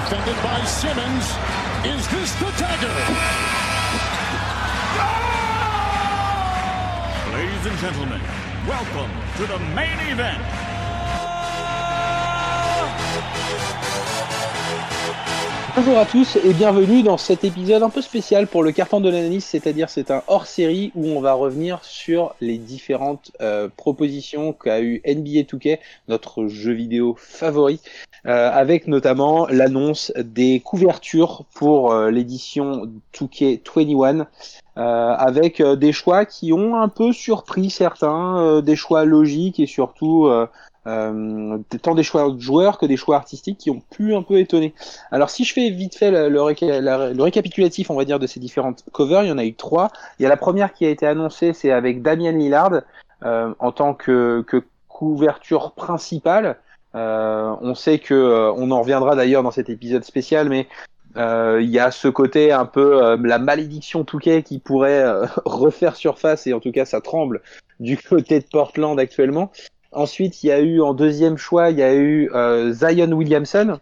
defended by Simmons. Is this the dagger? Ladies and gentlemen, welcome to the main event. Bonjour à tous et bienvenue dans cet épisode un peu spécial pour le carton de l'analyse, c'est-à-dire c'est un hors-série où on va revenir sur les différentes euh, propositions qu'a eu NBA 2K, notre jeu vidéo favori, euh, avec notamment l'annonce des couvertures pour euh, l'édition 2K 21. avec des choix qui ont un peu surpris certains, des choix logiques et surtout euh, tant des choix de joueurs que des choix artistiques qui ont pu un peu étonner. Alors si je fais vite fait le, récapitulatif, on va dire, de ces différentes covers, il y en a eu trois. Il y a la première qui a été annoncée, c'est avec Damien Lillard euh, en tant que, que couverture principale. Euh, on sait que, euh, on en reviendra d'ailleurs dans cet épisode spécial, mais euh, il y a ce côté un peu la malédiction Touquet qui pourrait refaire surface et en tout cas ça tremble du côté de Portland actuellement. Ensuite, il y a eu en deuxième choix, il y a eu euh, Zion Williamson.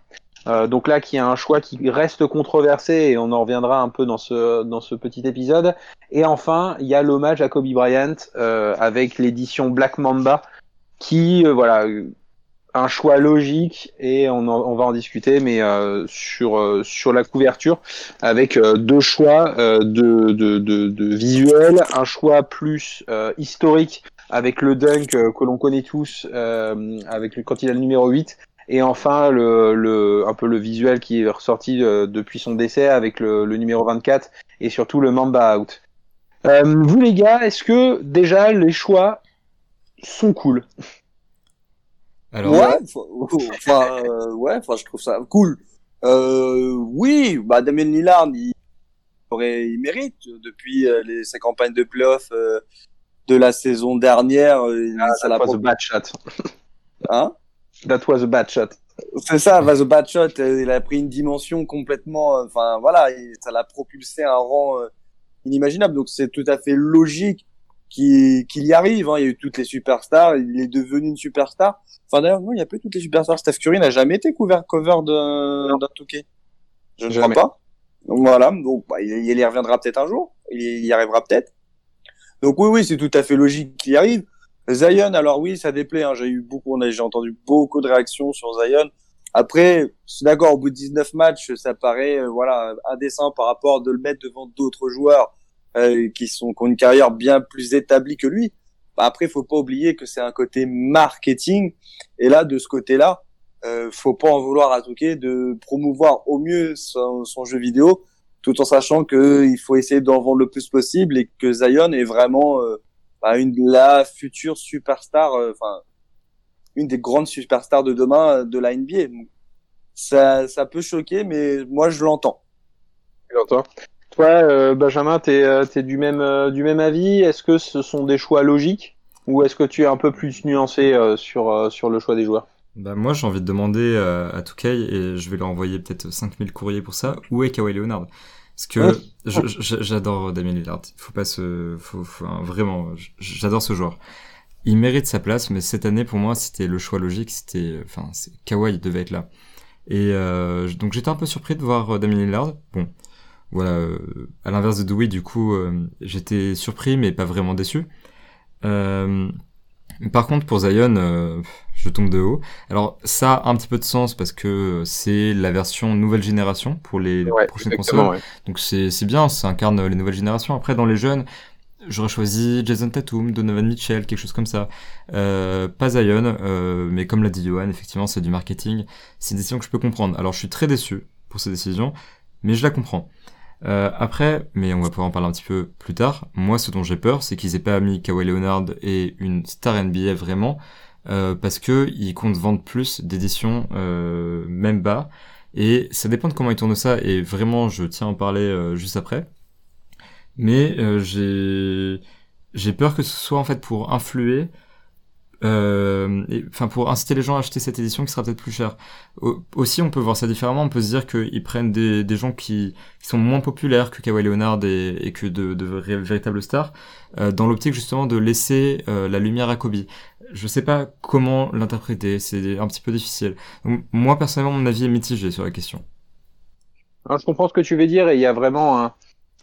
Euh, donc là, qui a un choix qui reste controversé et on en reviendra un peu dans ce dans ce petit épisode. Et enfin, il y a l'hommage à Kobe Bryant euh, avec l'édition Black Mamba, qui voilà un choix logique et on, va en discuter, mais sur sur la couverture avec deux choix de, de, de, de visuel, un choix plus historique avec le dunk euh, que l'on connaît tous, euh, avec le, quand il a le numéro 8, et enfin le, le un peu le visuel qui est ressorti euh, depuis son décès avec le, le, numéro 24 et surtout le Mamba Out. vous les gars, est-ce que déjà les choix sont cool? Alors, ouais, enfin, ouais, enfin, je trouve ça cool. Euh, oui, bah Damien Lillard, il, aurait, il mérite depuis les, sa campagne de playoff de la saison dernière. Euh, ah, ça that was a bad shot. Hein? That was a bad shot. C'est ça, was a bad shot. Euh, il a pris une dimension complètement, euh, enfin voilà, ça l'a propulsé à un rang inimaginable. Donc c'est tout à fait logique qu'il y arrive. Hein. Il y a eu toutes les superstars, il est devenu une superstar. Enfin d'ailleurs, non, il y a eu toutes les superstars. Steph Curry n'a jamais été couvert cover d'un Touquet. Je ne crois pas. Donc voilà, donc bah, il, y reviendra peut-être un jour. il y arrivera peut-être. Donc oui, oui, c'est tout à fait logique qu'il arrive. Zion, alors oui, ça déplaît. Hein. J'ai eu beaucoup, j'ai entendu beaucoup de réactions sur Zion. Après, c'est d'accord, au bout de 19 matchs, ça paraît euh, voilà indécent par rapport de le mettre devant d'autres joueurs euh, qui sont qui ont une carrière bien plus établie que lui. Bah, après, faut pas oublier que c'est un côté marketing. Et là, de ce côté-là, euh, faut pas en vouloir à Touquet de promouvoir au mieux son, son jeu vidéo tout en sachant qu'il faut essayer d'en vendre le plus possible et que Zion est vraiment euh, bah, une la future superstar, euh, enfin une des grandes superstars de demain euh, de la NBA. ça, ça peut choquer, mais moi je l'entends. Toi, Benjamin, t'es es du même du même avis? Est-ce que ce sont des choix logiques? Ou est-ce que tu es un peu plus nuancé sur sur le choix des joueurs? Bah moi j'ai envie de demander à, à Touquet et je vais leur envoyer peut-être 5000 courriers pour ça. Où est Kawhi Leonard? Parce que j'adore Damien Lillard. Faut pas se, faut, faut vraiment, j'adore ce joueur. Il mérite sa place, mais cette année pour moi c'était le choix logique. C'était, enfin, Kawhi devait être là. Et euh, donc j'étais un peu surpris de voir euh, Damien Lillard. Bon, voilà. Euh, à l'inverse de Dewey, du coup, euh, j'étais surpris mais pas vraiment déçu. Euh, par contre, pour Zion, euh, je tombe de haut. Alors, ça a un petit peu de sens parce que c'est la version nouvelle génération pour les prochaines consoles. Donc, c'est bien, ça incarne les nouvelles générations. Après, dans les jeunes, j'aurais choisi Jason Tatum, Donovan Mitchell, quelque chose comme ça. Euh, pas Zion, euh, mais comme l'a dit Johan, effectivement, c'est du marketing. C'est une décision que je peux comprendre. Alors, je suis très déçu pour ces décisions, mais je la comprends. Euh, après, mais on va pouvoir en parler un petit peu plus tard, moi ce dont j'ai peur, c'est qu'ils aient pas mis Kawhi Leonard et une star NBA vraiment, euh, parce que ils comptent vendre plus d'éditions euh, même bas, et ça dépend de comment ils tournent ça, et vraiment je tiens à en parler euh, juste après. Mais j'ai j'ai peur que ce soit en fait pour influer enfin pour inciter les gens à acheter cette édition qui sera peut-être plus chère. aussi, on peut voir ça différemment. On peut se dire qu'ils prennent des, des gens qui, sont moins populaires que Kawhi Leonard et, que de, de véritables stars, dans l'optique justement de laisser la lumière à Kobe. Je sais pas comment l'interpréter, c'est un petit peu difficile. Moi personnellement, mon avis est mitigé sur la question. je comprends ce que tu veux dire et il y a vraiment un,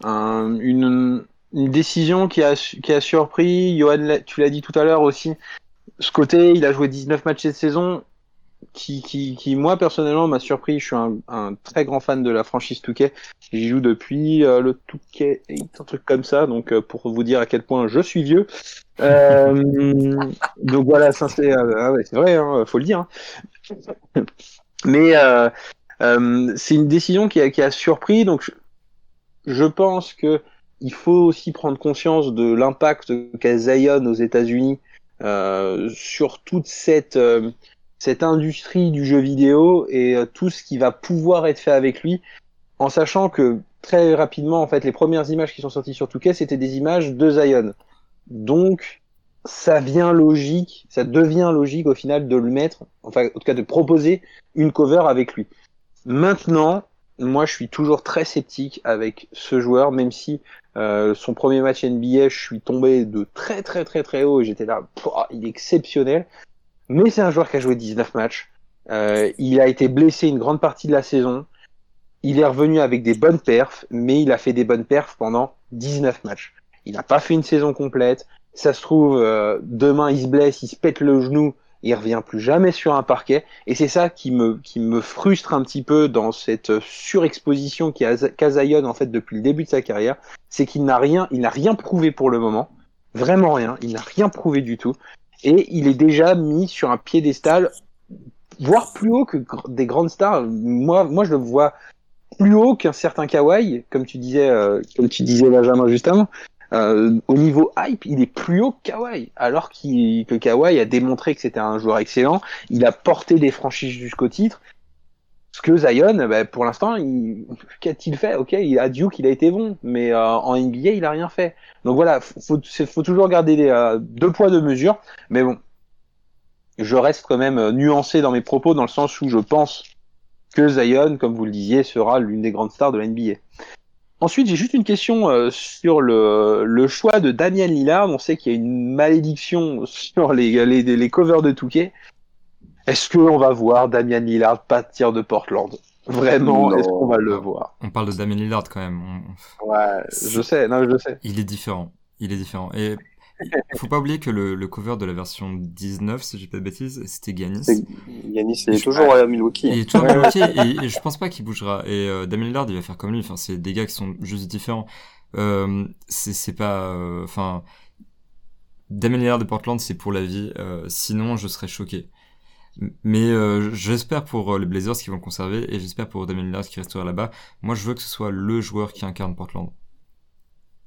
un, une, une décision qui a, qui a surpris. Johan, tu l'as dit tout à l'heure aussi. Ce côté, il a joué 19 matchs cette saison qui, qui, qui moi personnellement m'a surpris. Je suis un, très grand fan de la franchise Touquet. J'y joue depuis euh, le Touquet 8, un truc comme ça. Donc euh, pour vous dire à quel point je suis vieux. Euh, donc voilà, euh, ah c'est vrai, hein, faut le dire. Hein. Mais c'est une décision qui a, qui a surpris. Donc je, je pense que il faut aussi prendre conscience de l'impact qu'a Zion aux États-Unis sur toute cette cette industrie du jeu vidéo et euh, tout ce qui va pouvoir être fait avec lui, en sachant que très rapidement, en fait, les premières images qui sont sorties sur Touquet, c'était des images de Zion. Donc, ça vient logique, ça devient logique au final de le mettre, enfin, en tout cas, de proposer une cover avec lui. Maintenant, moi, je suis toujours très sceptique avec ce joueur, même si euh, son premier match NBA, je suis tombé de très très très très haut et j'étais là, il est exceptionnel. Mais c'est un joueur qui a joué 19 matchs. Euh, il a été blessé une grande partie de la saison. Il est revenu avec des bonnes perfs, mais il a fait des bonnes perfs pendant 19 matchs. Il n'a pas fait une saison complète. Ça se trouve, euh, demain il se blesse, il se pète le genou, il revient plus jamais sur un parquet. Et c'est ça qui me, qui frustre un petit peu dans cette surexposition qui a Kazayon en fait depuis le début de sa carrière. C'est qu'il n'a rien, il n'a rien prouvé pour le moment. Vraiment rien. Il n'a rien prouvé du tout et il est déjà mis sur un piédestal, voire plus haut que des grandes stars. Moi, moi, je le vois plus haut qu'un certain Kawhi, comme tu disais, euh, comme tu disais Benjamin juste avant. Euh, au niveau hype, il est plus haut que Kawhi, alors que Kawhi a démontré que c'était un joueur excellent. Il a porté des franchises jusqu'au titre. Ce que Zion, bah, pour l'instant, qu'a-t-il fait? Ok, il a Duke, il a été bon, mais euh, en NBA, il a rien fait. Donc voilà, faut, faut toujours garder les, euh, deux poids deux mesures. Mais bon, je reste quand même euh, nuancé dans mes propos dans le sens où je pense que Zion, comme vous le disiez, sera l'une des grandes stars de la NBA. Ensuite, j'ai juste une question sur le, le, choix de Damian Lillard. On sait qu'il y a une malédiction sur les, les, les covers de Touquet. Est-ce qu'on va voir Damian Lillard partir de Portland? Vraiment, est-ce qu'on va le voir? On parle de Damian Lillard quand même. Ouais, je sais, non, je sais. Il est différent. Il est différent. Et il faut pas oublier que le, le, cover de la version 19, si j'ai pas de bêtises, c'était Giannis. Giannis est toujours à Milwaukee. Il est toujours à Milwaukee et, je pense pas qu'il bougera. Et euh, Damian Lillard, il va faire comme lui. Enfin, c'est des gars qui sont juste différents. Euh, c'est pas, euh, enfin, Damian Lillard de Portland, c'est pour la vie. Euh, sinon, je serais choqué. Mais euh, j'espère pour euh, les Blazers qui vont le conserver et j'espère pour Damien Lillard qui restera là-bas. Moi, je veux que ce soit le joueur qui incarne Portland.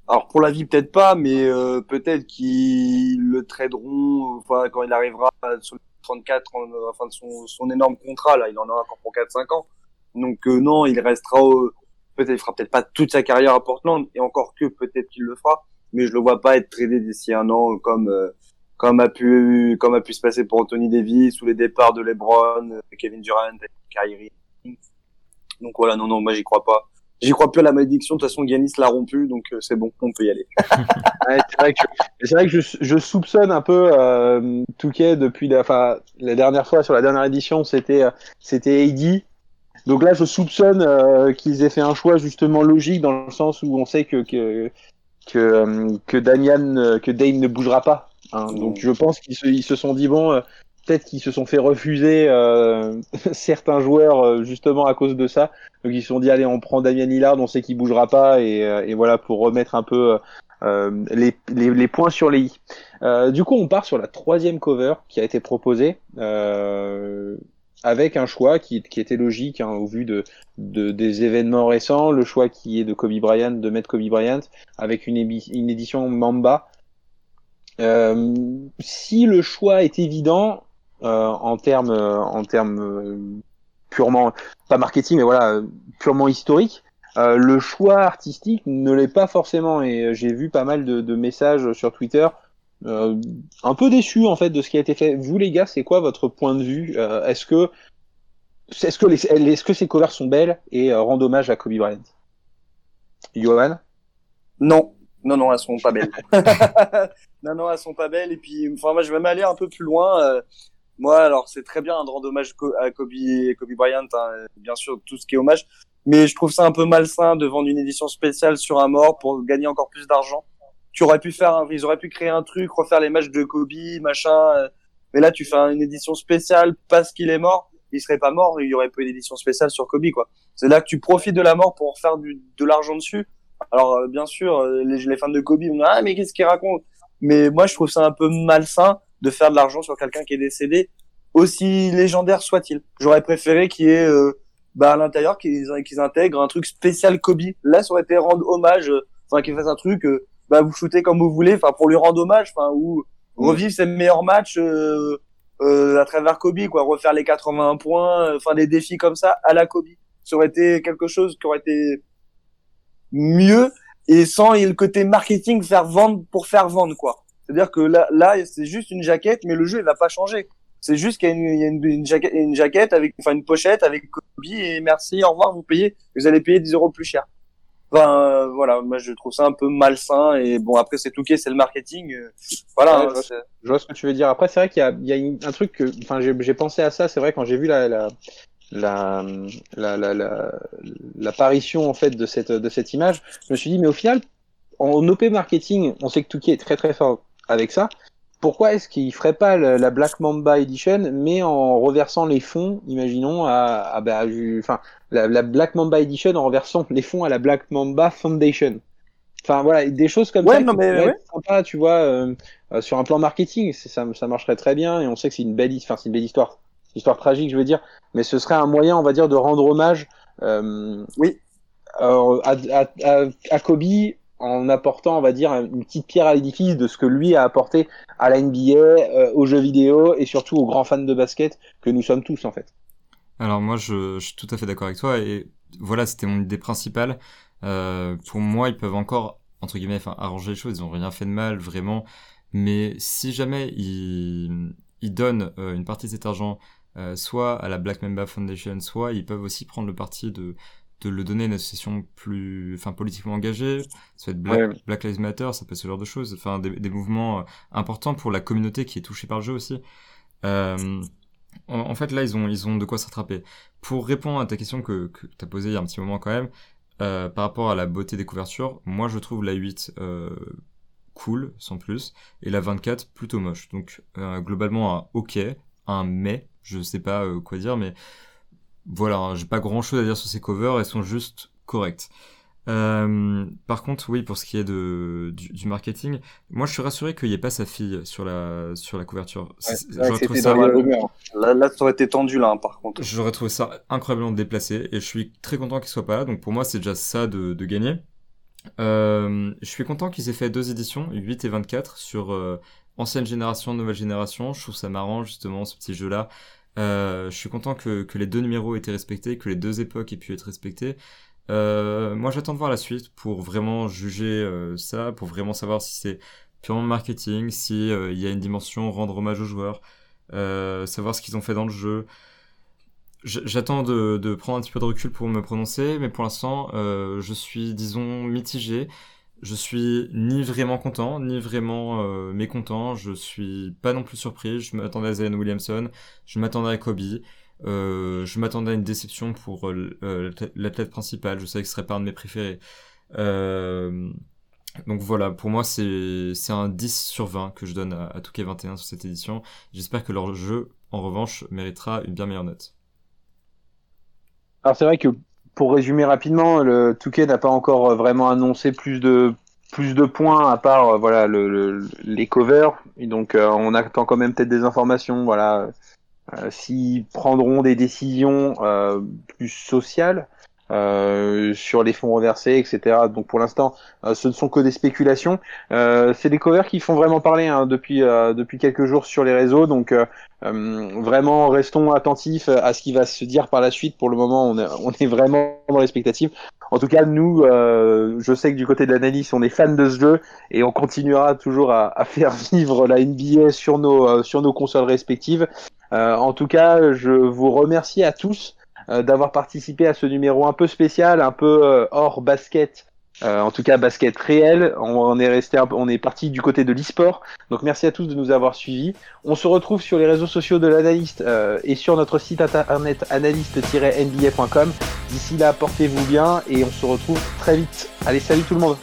Alors pour la vie peut-être pas, mais euh, peut-être qu'ils le traderont enfin, quand il arrivera sur le 34, en, enfin de son, son, énorme contrat là, il en a encore pour 4-5 ans. Donc non, il restera peut-être il fera peut-être pas toute sa carrière à Portland et encore que peut-être qu'il le fera, mais je le vois pas être tradé d'ici un an comme comme a pu comme a pu se passer pour Anthony Davis ou les départs de LeBron, Kevin Durant, Kyrie. Donc voilà, non non, moi j'y crois pas. J'y crois plus à la malédiction. De toute façon, Giannis l'a rompu, donc euh, c'est bon, on peut y aller. ouais, c'est vrai que, c'est vrai que je, je, soupçonne un peu euh, Touquet depuis la, enfin, la dernière fois sur la dernière édition, c'était euh, c'était AD. Donc là, je soupçonne euh, qu'ils aient fait un choix justement logique dans le sens où on sait que que que, euh, que Damian, que Dane ne bougera pas Hein, donc je pense qu'ils se, ils se sont dit bon, euh, peut-être qu'ils se sont fait refuser euh, certains joueurs euh, justement à cause de ça. Donc ils se sont dit allez on prend Damien Lillard, on sait qu'il bougera pas et, et, voilà pour remettre un peu les, les, les, points sur les i. du coup on part sur la troisième cover qui a été proposée. avec un choix qui, qui était logique hein, au vu de, de, des événements récents, le choix qui est de Kobe Bryant, de mettre Kobe Bryant, avec une, une édition Mamba, euh, si le choix est évident euh, en termes en termes euh, purement pas marketing mais voilà purement historique, le choix artistique ne l'est pas forcément. Et j'ai vu pas mal de, de messages sur Twitter euh, un peu déçu en fait de ce qui a été fait. Vous les gars, c'est quoi votre point de vue euh, Est-ce que est-ce que les, est-ce que ces covers sont belles et euh, rendent hommage à Kobe Bryant? Johan? Non, non, non, elles sont pas belles. non, non, elles sont pas belles. Et puis, enfin, moi, je vais m'aller un peu plus loin. Euh, moi, alors, c'est très bien de rendre hommage à Kobe, Kobe Bryant, hein, bien sûr, tout ce qui est hommage. mais je trouve ça un peu malsain de vendre une édition spéciale sur un mort pour gagner encore plus d'argent. Tu aurais pu faire, un, ils auraient pu créer un truc, refaire les matchs de Kobe, machin. euh, mais là, tu fais une édition spéciale parce qu'il est mort. Il serait pas mort, il y aurait pas une édition spéciale sur Kobe, quoi. C'est là que tu profites de la mort pour faire du, de l'argent dessus. Alors, euh, bien sûr, euh, les, les fans de Kobe dire, ah, mais qu'est-ce qu'il raconte? Mais moi, je trouve ça un peu malsain de faire de l'argent sur quelqu'un qui est décédé, aussi légendaire soit-il. J'aurais préféré qu'il y ait, euh, bah, à l'intérieur, qu'ils qu'ils intègrent un truc spécial Kobe. Là, ça aurait été rendre hommage, euh, enfin, qu'ils fassent un truc, euh, bah, vous shootez comme vous voulez, enfin, pour lui rendre hommage, enfin, ou revivre ses meilleurs matchs, euh, euh, à travers Kobe, quoi, refaire les 81 points, euh, enfin, des défis comme ça à la Kobe. Ça aurait été quelque chose qui aurait été mieux et sans le côté marketing faire vendre pour faire vendre, quoi. C'est-à-dire que là, là, c'est juste une jaquette, mais le jeu, il va pas changer. C'est juste qu'il y a une, il y a une, une jaquette, une jaquette avec, enfin, une pochette avec Kobe et merci, au revoir, vous payez, vous allez payer 10 euros plus cher. Enfin, euh, voilà, moi, je trouve ça un peu malsain et bon, après, c'est Touquet, c'est le marketing, euh, voilà. Ouais, hein, je vois Je vois ce que tu veux dire. Après, c'est vrai qu'il y a, il y a une- un truc que, enfin, j'ai j'ai pensé à ça. C'est vrai quand j'ai vu la, la, la, la, la, la- l'apparition en fait de cette, de cette image, je me suis dit, mais au final, en OP marketing, on sait que Touquet est très très fort avec ça. Pourquoi est-ce qu'il ferait pas la Black Mamba Edition, mais en reversant les fonds, imaginons, à, à bah, ju- enfin, la, la Black Mamba Edition en reversant les fonds à la Black Mamba Foundation? Enfin voilà, des choses comme Ouais, ça non, mais ouais. être sympa, tu vois, euh, euh, sur un plan marketing, ça, ça marcherait très bien et on sait que c'est une belle, enfin c'est une belle histoire, histoire tragique, je veux dire, mais ce serait un moyen, on va dire, de rendre hommage, euh, Oui. euh, à, à, à, à Kobe en apportant, on va dire, une petite pierre à l'édifice de ce que lui a apporté à la NBA, euh, aux jeux vidéo et surtout aux grands fans de basket que nous sommes tous en fait. Alors moi, je, je suis tout à fait d'accord avec toi et voilà, c'était mon idée principale. Euh, pour moi, ils peuvent encore entre guillemets enfin, arranger les choses. Ils ont rien fait de mal vraiment, mais si jamais ils, ils donnent euh, une partie de cet argent euh, soit à la Black Mamba Foundation, soit ils peuvent aussi prendre le parti de de le donner à une association plus, enfin politiquement engagée. Ça peut être Black, Ouais. Black Lives Matter, ça peut être ce genre de choses. Enfin, des, des mouvements euh, importants pour la communauté qui est touchée par le jeu aussi. Euh, en, en fait, là, ils ont, ils ont de quoi s'attraper. Pour répondre à ta question que, que tu as posée il y a un petit moment quand même, euh, par rapport à la beauté des couvertures, moi je trouve la 8 euh, cool, sans plus, et la 24 plutôt moche. Donc euh, globalement un ok, un mais, je sais pas euh, quoi dire, mais voilà, hein, j'ai pas grand chose à dire sur ces covers, elles sont juste correctes. Euh, par contre, oui, pour ce qui est de, du, du marketing, moi je suis rassuré qu'il n'y ait pas sa fille sur la, sur la couverture. J'aurais trouvé ça-. Là, là, ça aurait été tendu, là, hein, par contre. J'aurais trouvé ça incroyablement déplacé et je suis très content qu'il soit pas là. Donc pour moi, c'est déjà ça de, de gagner. Euh, je suis content qu'ils aient fait deux éditions, 8 et 24, sur euh, ancienne génération, nouvelle génération. Je trouve ça marrant justement ce petit jeu-là. Euh, je suis content que, les deux numéros aient été respectés, que les deux époques aient pu être respectées. Euh, moi, j'attends de voir la suite pour vraiment juger euh, ça, pour vraiment savoir si c'est purement marketing, si il y a une dimension rendre hommage aux joueurs, savoir ce qu'ils ont fait dans le jeu. J'attends de, de prendre un petit peu de recul pour me prononcer, mais pour l'instant, je suis, disons, mitigé. Je suis ni vraiment content, ni vraiment euh, mécontent. Je suis pas non plus surpris. Je m'attendais à Zion Williamson, je m'attendais à Kobe. Euh, je m'attendais à une déception pour euh, l'athlète- l'athlète principal. Je savais que ce serait pas un de mes préférés. Euh, donc voilà, pour moi, c'est c'est un 10 sur 20 que je donne à, à Touquet 21 sur cette édition. J'espère que leur jeu, en revanche, méritera une bien meilleure note. Alors c'est vrai que pour résumer rapidement, le Touquet n'a pas encore euh, vraiment annoncé plus de plus de points à part euh, voilà le, le- les covers. Et donc euh, on attend quand même peut-être des informations voilà s'ils prendront des décisions plus sociales euh, sur les fonds reversés etc donc pour l'instant euh, ce ne sont que des spéculations euh, c'est des covers qui font vraiment parler hein, depuis euh, depuis quelques jours sur les réseaux donc vraiment, restons attentifs à ce qui va se dire par la suite. Pour le moment, on est, vraiment dans l'expectative. En tout cas, nous, je sais que du côté de l'analyse, on est fan de ce jeu et on continuera toujours à, faire vivre la NBA sur nos, sur nos consoles respectives. En tout cas, je vous remercie à tous d'avoir participé à ce numéro un peu spécial, un peu euh, hors basket. Euh, en tout cas, basket réel. On, est resté, on est parti du côté de l'e-sport. Donc, merci à tous de nous avoir suivis. On se retrouve sur les réseaux sociaux de l'analyste euh, et sur notre site internet analyste-nba.com D'ici là, portez-vous bien et on se retrouve très vite. Allez, salut tout le monde